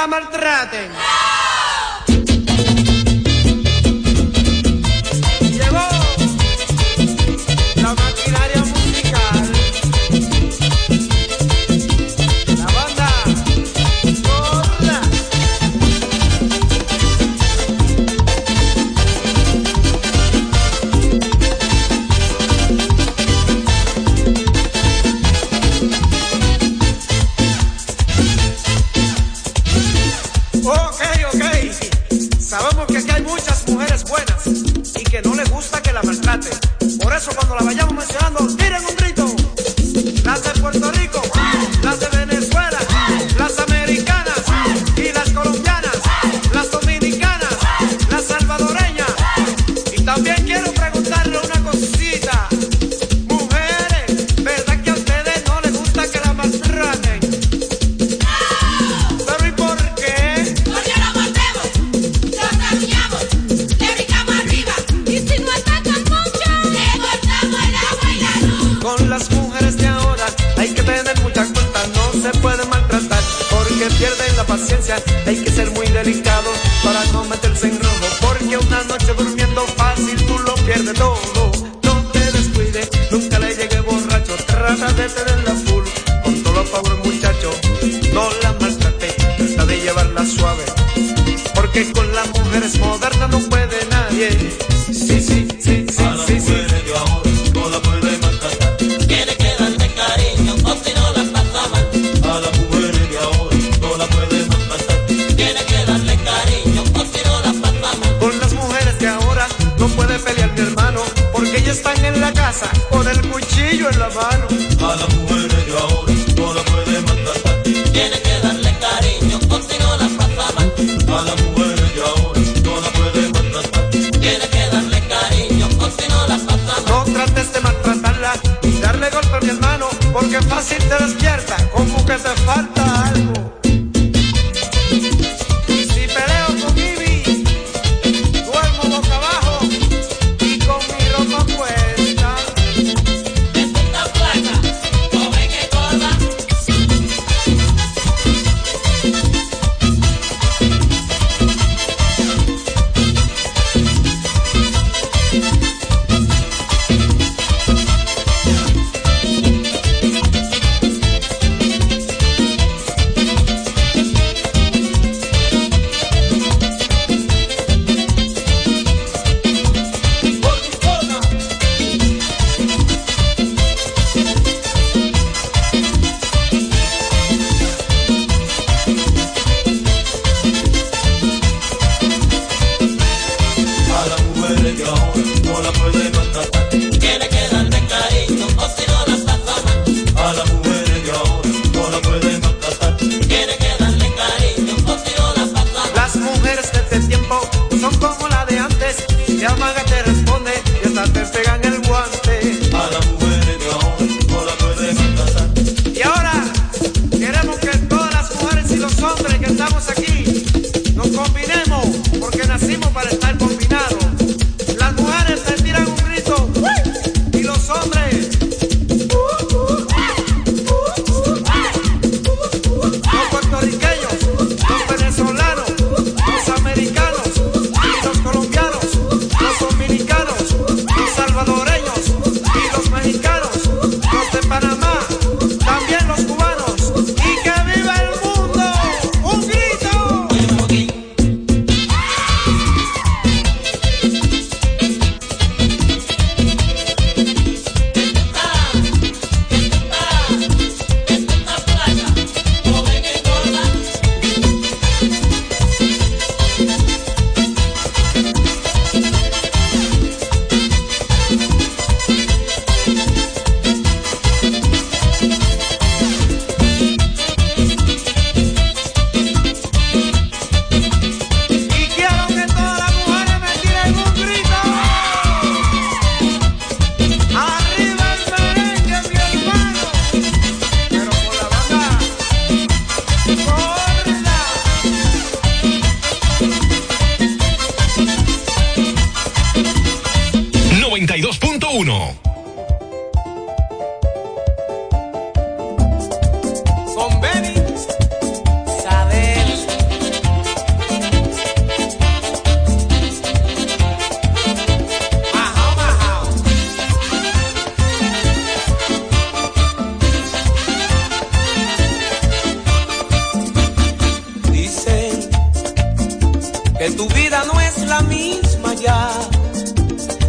La maltraten?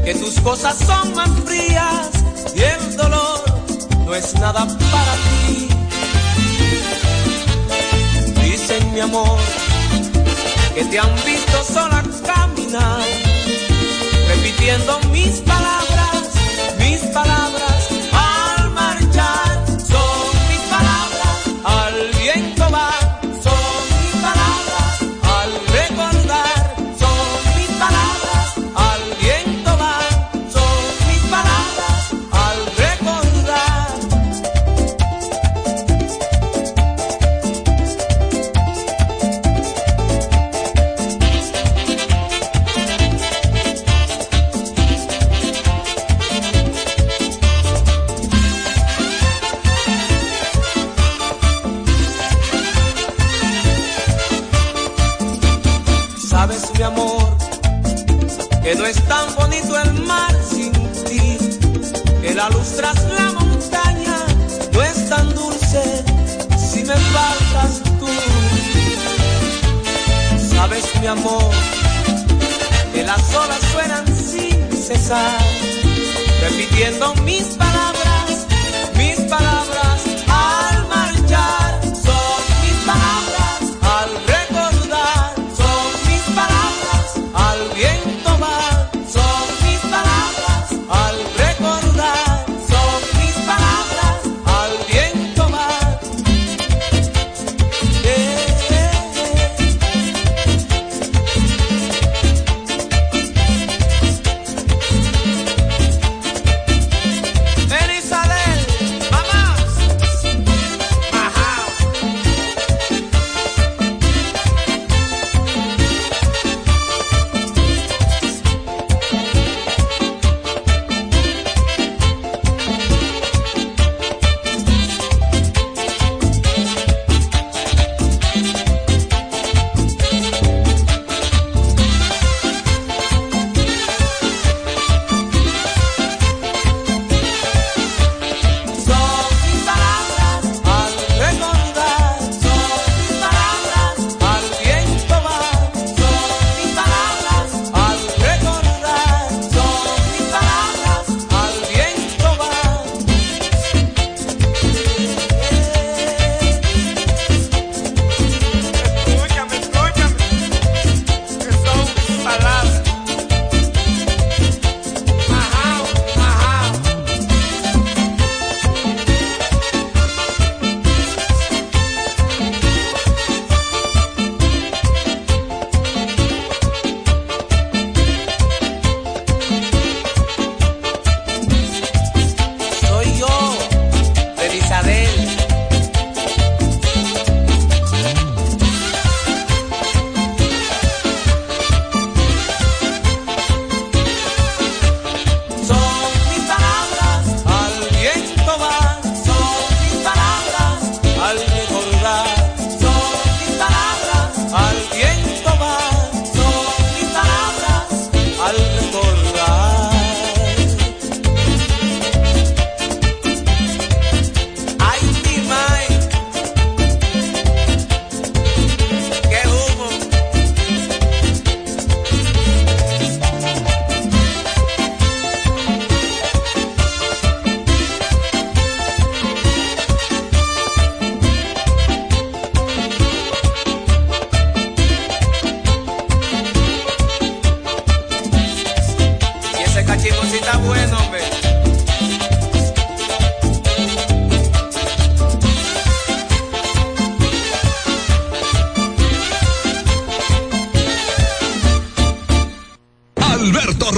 Que tus cosas son más frías y el dolor no es nada para ti. Dicen mi amor que te han visto sola caminar, repitiendo mis palabras, mis palabras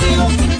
Tengo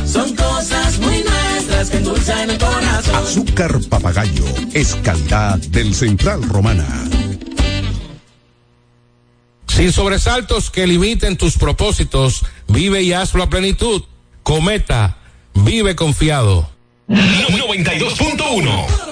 Son cosas muy nuestras que endulzan el corazón. Azúcar papagayo es calidad del Central Romana. Sin sobresaltos que limiten tus propósitos, vive y hazlo a plenitud. Cometa, vive confiado. 92.1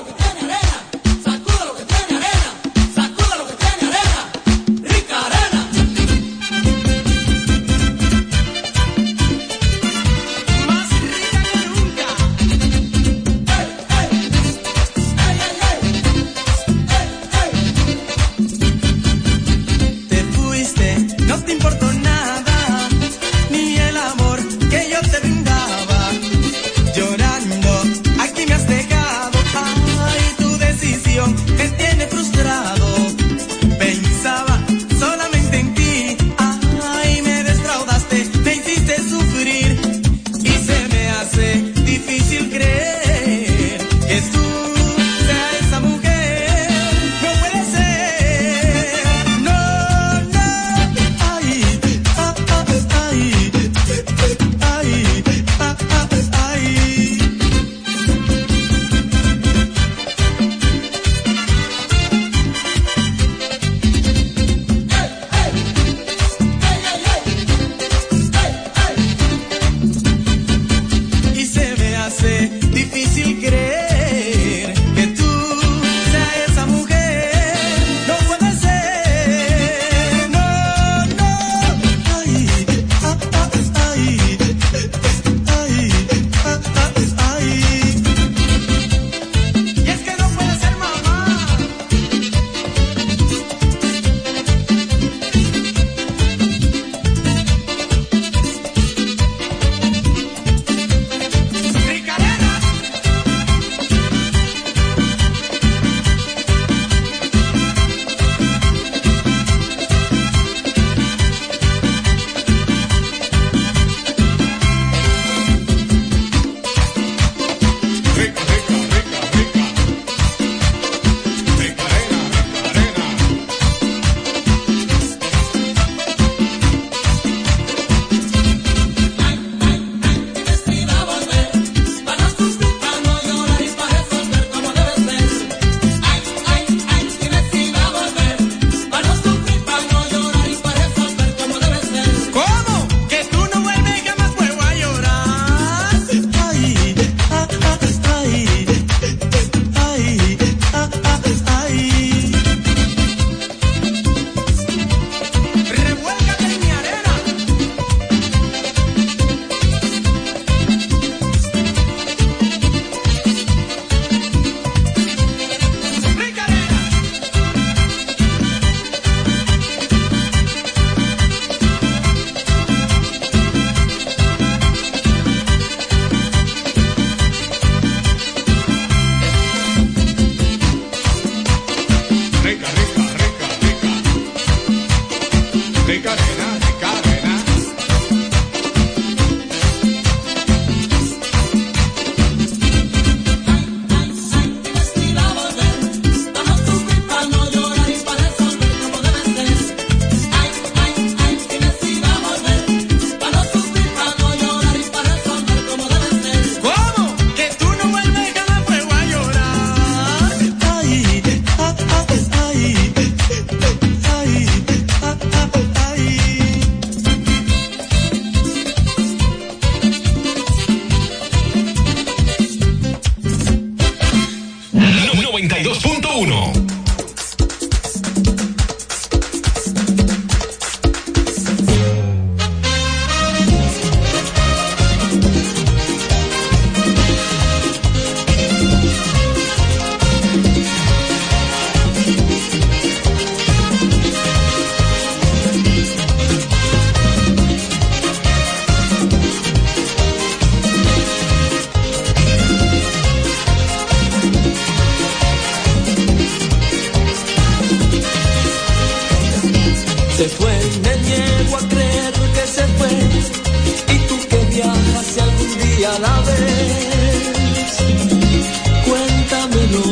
Cuéntamelo,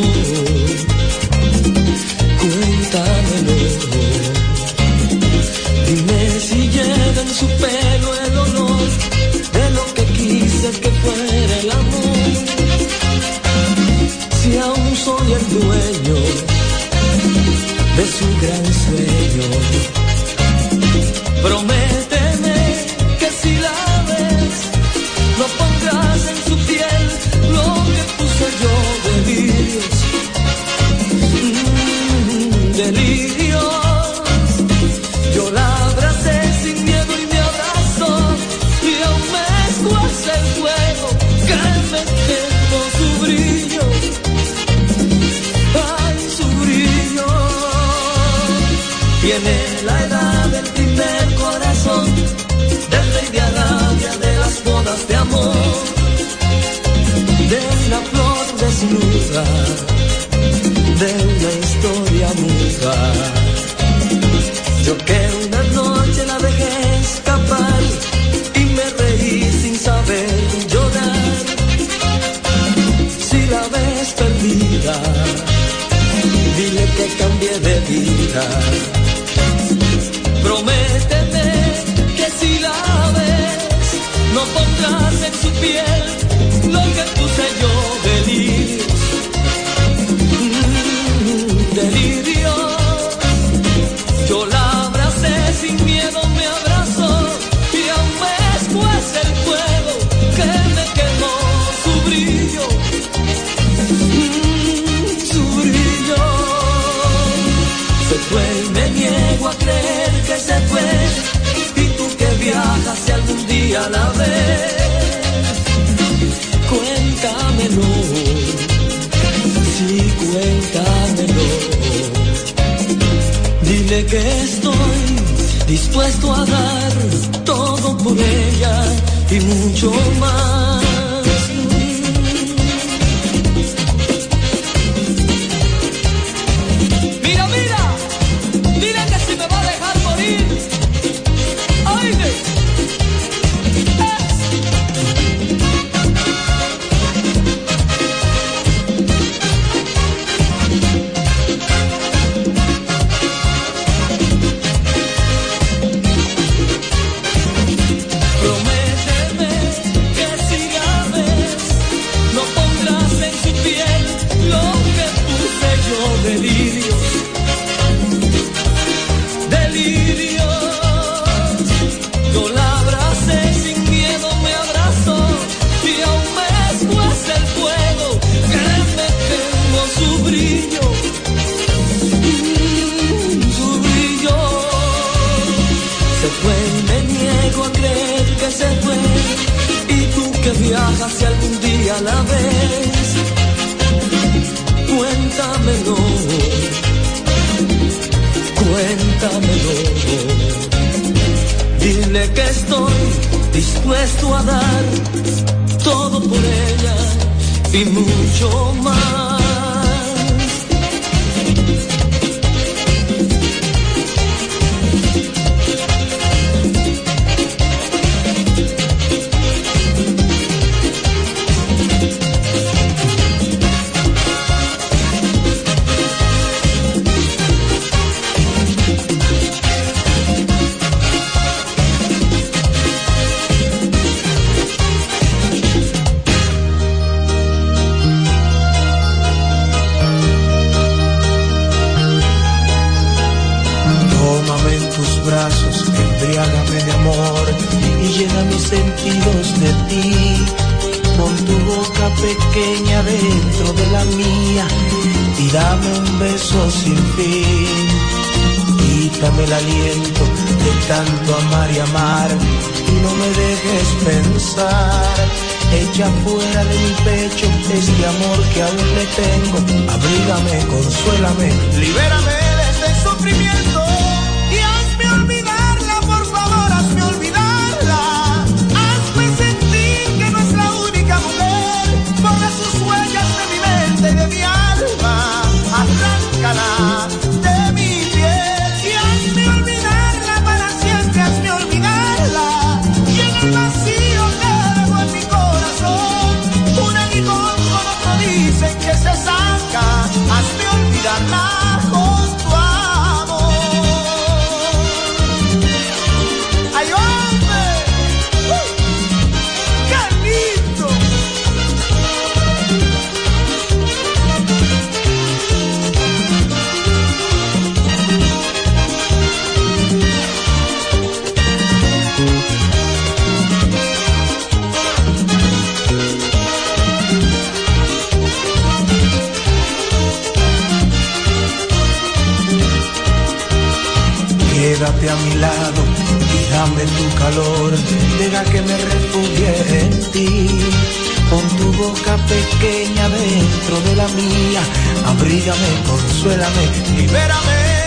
cuéntamelo. Dime si lleva en su pelo el dolor de lo que quise que fuera el amor. Si aún soy el dueño de su gran sueño, prometo. a creer que se fue. Y tú que viajas si algún día la ves, cuéntamelo. Sí, cuéntamelo. Dile que estoy dispuesto a dar todo por ella y mucho más. Dile que estoy dispuesto a dar todo por ella y mucho más. brazos, embriágame de amor y llena mis sentidos de ti. Pon tu boca pequeña dentro de la mía y dame un beso sin fin. Quítame el aliento de tanto amar y amar y no me dejes pensar. Echa fuera de mi pecho este amor que aún le tengo. Abrígame, consuélame, libérame de este sufrimiento. a mi lado y dame tu calor, deja que me refugie en ti. Con tu boca pequeña dentro de la mía, abrígame, consuélame, libérame.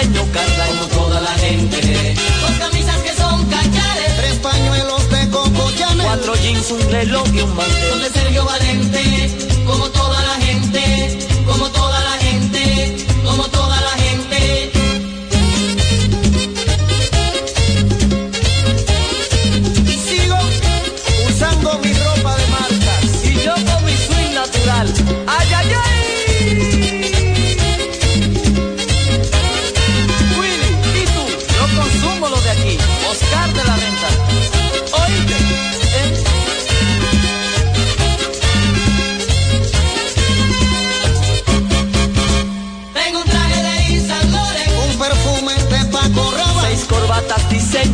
diseño como toda la gente. Dos camisas que son cachares, tres pañuelos de coco Chanel, cuatro jeans, un reloj y un mantel. Son de Sergio Valente, como toda la gente, como toda la gente, como toda la gente.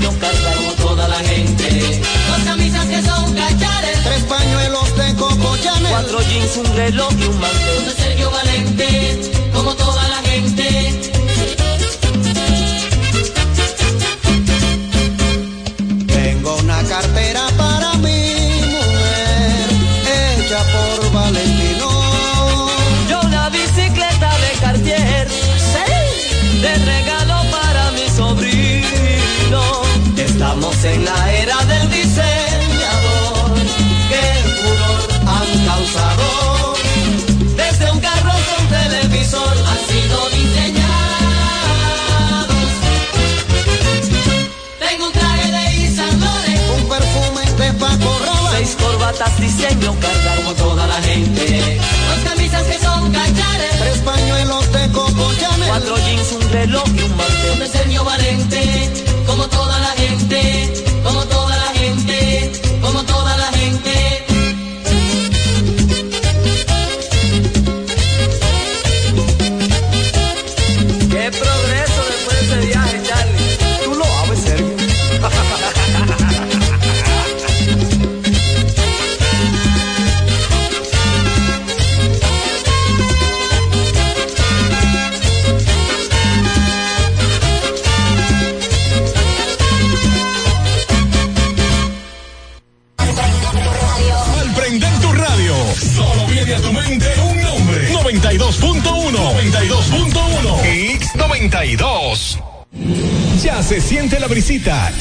niños cargamos toda la gente. Dos camisas que son cachares. Tres pañuelos de Coco Chanel. Cuatro jeans, un reloj y un mantel. Sergio Valente, como todo pelo y un manteo. Me enseñó valente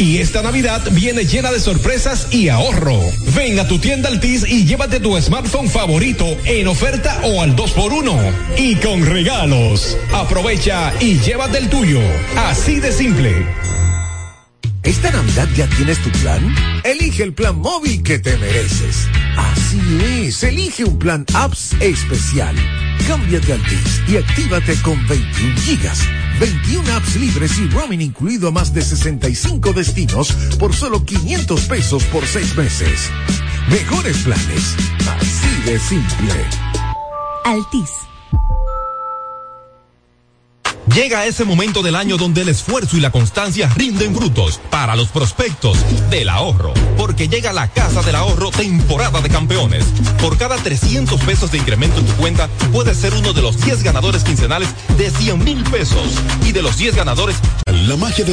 Y esta Navidad viene llena de sorpresas y ahorro. Ven a tu tienda Altis y llévate tu smartphone favorito en oferta o al 2x1. Y con regalos. Aprovecha y llévate el tuyo. Así de simple. ¿Esta Navidad ya tienes tu plan? Elige el plan móvil que te mereces. Así es, elige un plan apps especial. Cámbiate a Altis y actívate con 21 gigas 21 apps libres y roaming incluido a más de 65 destinos por solo 500 pesos por 6 meses. Mejores planes, así de simple. Altis. Llega ese momento del año donde el esfuerzo y la constancia rinden frutos para los prospectos del ahorro. Porque llega la Casa del Ahorro temporada de campeones. Por cada 300 pesos de incremento en tu cuenta, puedes ser uno de los 10 ganadores quincenales de 100 mil pesos. Y de los 10 ganadores, La magia del